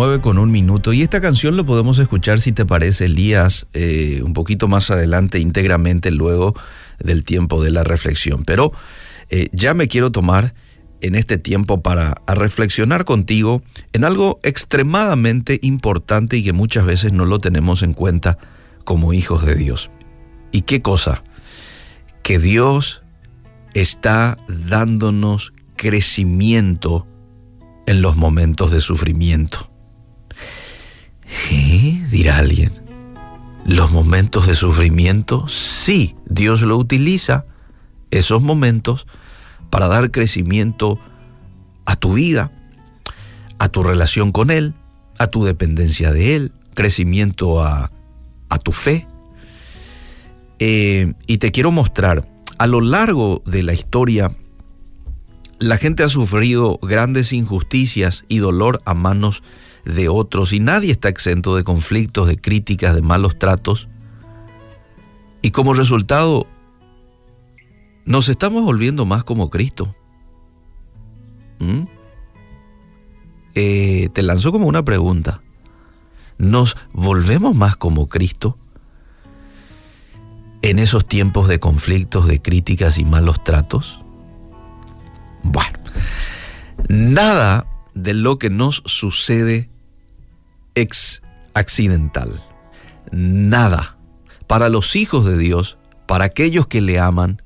Son las 9 con un minuto y esta canción lo podemos escuchar si te parece Elías eh, un poquito más adelante íntegramente luego del tiempo de la reflexión. Pero eh, ya me quiero tomar en este tiempo para reflexionar contigo en algo extremadamente importante y que muchas veces no lo tenemos en cuenta como hijos de Dios. ¿Y qué cosa? Que Dios está dándonos crecimiento en los momentos de sufrimiento. ¿Eh? Dirá alguien. Los momentos de sufrimiento, sí, Dios lo utiliza, esos momentos, para dar crecimiento a tu vida, a tu relación con Él, a tu dependencia de Él, crecimiento a, a tu fe. Eh, y te quiero mostrar, a lo largo de la historia, la gente ha sufrido grandes injusticias y dolor a manos de otros y nadie está exento de conflictos, de críticas, de malos tratos. Y como resultado, nos estamos volviendo más como Cristo. ¿Mm? Eh, te lanzo como una pregunta. ¿Nos volvemos más como Cristo en esos tiempos de conflictos, de críticas y malos tratos? Bueno, nada de lo que nos sucede es accidental. Nada. Para los hijos de Dios, para aquellos que le aman,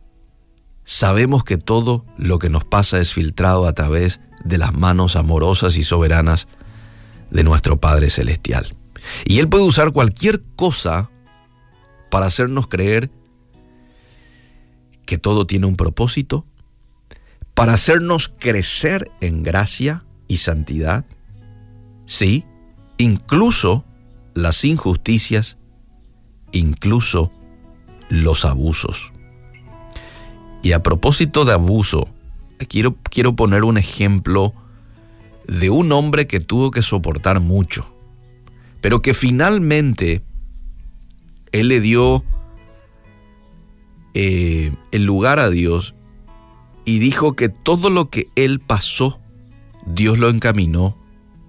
sabemos que todo lo que nos pasa es filtrado a través de las manos amorosas y soberanas de nuestro Padre Celestial. Y Él puede usar cualquier cosa para hacernos creer que todo tiene un propósito, para hacernos crecer en gracia y santidad. Sí, incluso las injusticias, incluso los abusos. Y a propósito de abuso, quiero, quiero poner un ejemplo de un hombre que tuvo que soportar mucho, pero que finalmente él le dio eh, el lugar a Dios y dijo que todo lo que él pasó, Dios lo encaminó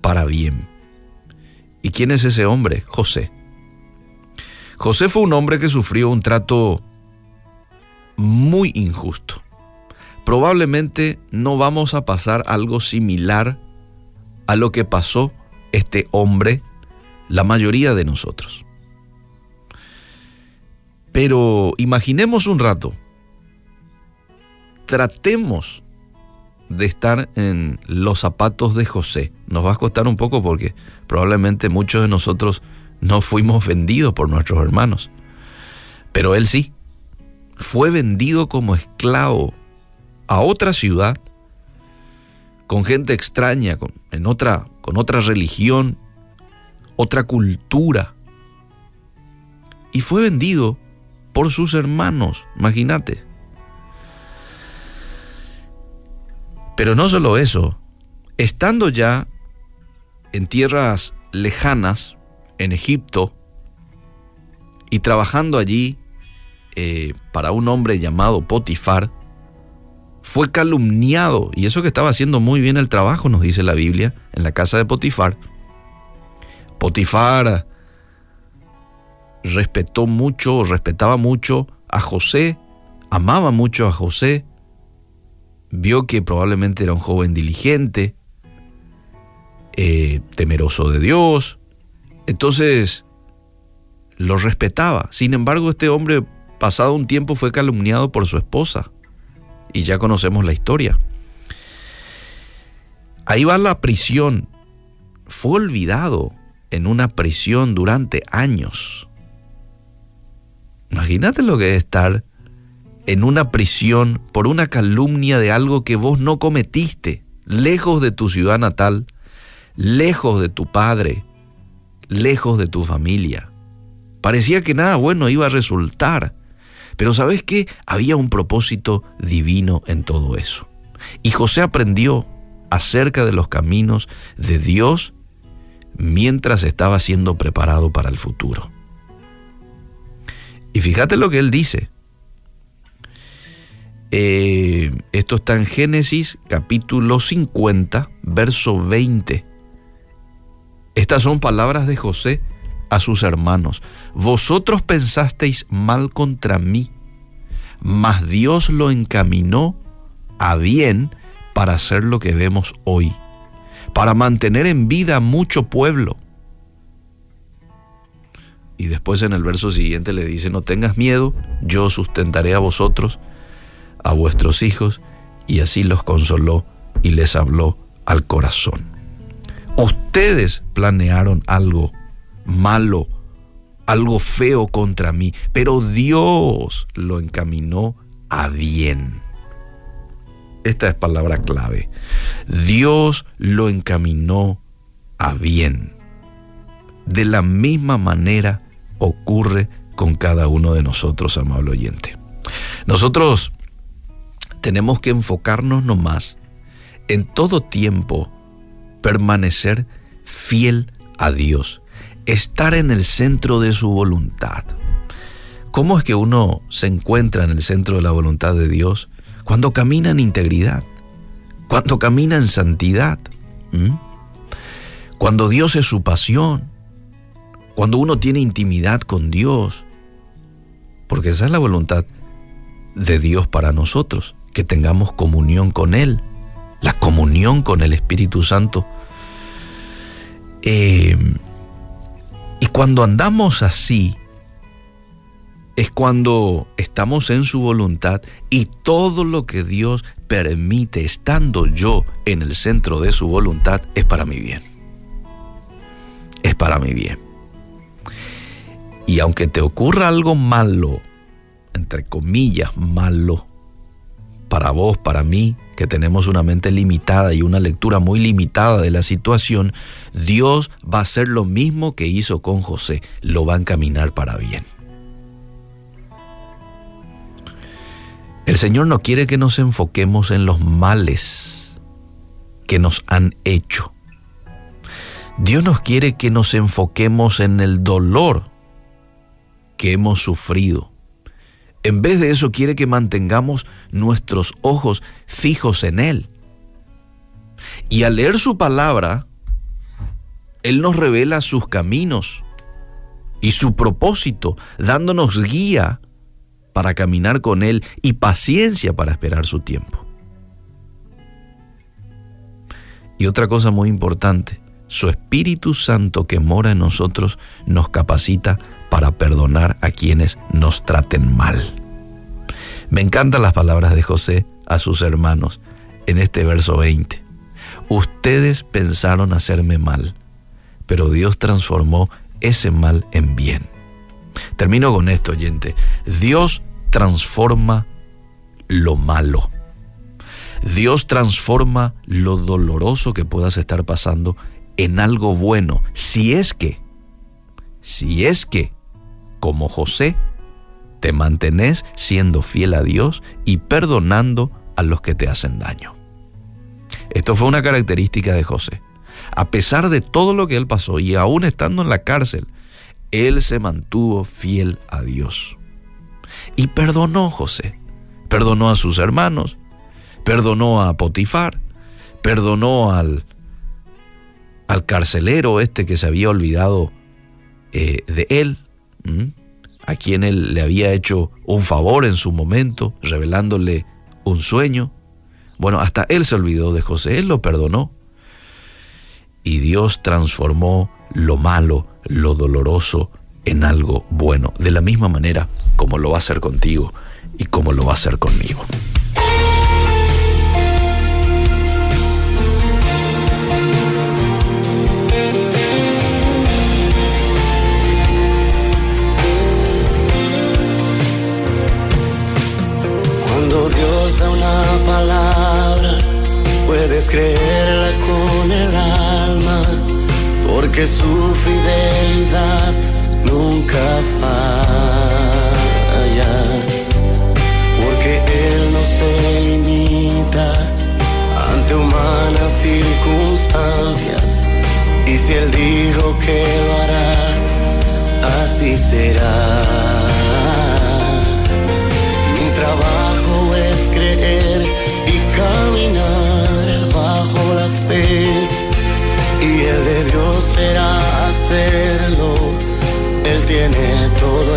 para bien. ¿Y quién es ese hombre? José. José fue un hombre que sufrió un trato muy injusto. Probablemente no vamos a pasar algo similar a lo que pasó este hombre, la mayoría de nosotros. Pero imaginemos un rato, tratemos de estar en los zapatos de José. Nos va a costar un poco porque probablemente muchos de nosotros no fuimos vendidos por nuestros hermanos. Pero él sí fue vendido como esclavo a otra ciudad, con gente extraña, con, en otra, con otra religión, otra cultura. Y fue vendido por sus hermanos, imagínate. Pero no solo eso, estando ya en tierras lejanas, en Egipto, y trabajando allí eh, para un hombre llamado Potifar, fue calumniado, y eso que estaba haciendo muy bien el trabajo, nos dice la Biblia, en la casa de Potifar. Potifar respetó mucho, respetaba mucho a José, amaba mucho a José, vio que probablemente era un joven diligente, eh, temeroso de Dios, entonces lo respetaba. Sin embargo, este hombre pasado un tiempo fue calumniado por su esposa. Y ya conocemos la historia. Ahí va la prisión. Fue olvidado en una prisión durante años. Imagínate lo que es estar en una prisión por una calumnia de algo que vos no cometiste, lejos de tu ciudad natal, lejos de tu padre, lejos de tu familia. Parecía que nada bueno iba a resultar. Pero ¿sabes qué? Había un propósito divino en todo eso. Y José aprendió acerca de los caminos de Dios mientras estaba siendo preparado para el futuro. Y fíjate lo que él dice. Eh, esto está en Génesis capítulo 50, verso 20. Estas son palabras de José a sus hermanos. Vosotros pensasteis mal contra mí, mas Dios lo encaminó a bien para hacer lo que vemos hoy, para mantener en vida mucho pueblo. Y después en el verso siguiente le dice, no tengas miedo, yo sustentaré a vosotros, a vuestros hijos, y así los consoló y les habló al corazón. Ustedes planearon algo malo, algo feo contra mí, pero Dios lo encaminó a bien. Esta es palabra clave. Dios lo encaminó a bien. De la misma manera ocurre con cada uno de nosotros, amable oyente. Nosotros tenemos que enfocarnos nomás en todo tiempo, permanecer fiel a Dios, estar en el centro de su voluntad. ¿Cómo es que uno se encuentra en el centro de la voluntad de Dios? Cuando camina en integridad, cuando camina en santidad, cuando Dios es su pasión, cuando uno tiene intimidad con Dios, porque esa es la voluntad de Dios para nosotros, que tengamos comunión con Él, la comunión con el Espíritu Santo. Eh, y cuando andamos así, es cuando estamos en su voluntad y todo lo que Dios permite estando yo en el centro de su voluntad es para mi bien. Es para mi bien. Y aunque te ocurra algo malo, entre comillas malo, para vos, para mí, que tenemos una mente limitada y una lectura muy limitada de la situación, Dios va a hacer lo mismo que hizo con José, lo va a encaminar para bien. El Señor no quiere que nos enfoquemos en los males que nos han hecho. Dios nos quiere que nos enfoquemos en el dolor que hemos sufrido. En vez de eso quiere que mantengamos nuestros ojos fijos en Él. Y al leer su palabra, Él nos revela sus caminos y su propósito, dándonos guía para caminar con Él y paciencia para esperar su tiempo. Y otra cosa muy importante, su Espíritu Santo que mora en nosotros nos capacita para perdonar a quienes nos traten mal. Me encantan las palabras de José a sus hermanos en este verso 20. Ustedes pensaron hacerme mal, pero Dios transformó ese mal en bien. Termino con esto, oyente. Dios transforma lo malo. Dios transforma lo doloroso que puedas estar pasando en algo bueno, si es que, si es que, como José, te mantenés siendo fiel a Dios y perdonando a los que te hacen daño. Esto fue una característica de José. A pesar de todo lo que él pasó y aún estando en la cárcel, él se mantuvo fiel a Dios. Y perdonó José. Perdonó a sus hermanos, perdonó a Potifar, perdonó al, al carcelero este que se había olvidado eh, de él, a quien él le había hecho un favor en su momento, revelándole un sueño. Bueno, hasta él se olvidó de José, él lo perdonó. Y Dios transformó lo malo, lo doloroso, en algo bueno, de la misma manera como lo va a hacer contigo y como lo va a hacer conmigo. Nunca falla, porque Él no se limita ante humanas circunstancias, y si Él dijo que lo hará, así será. Tiene todo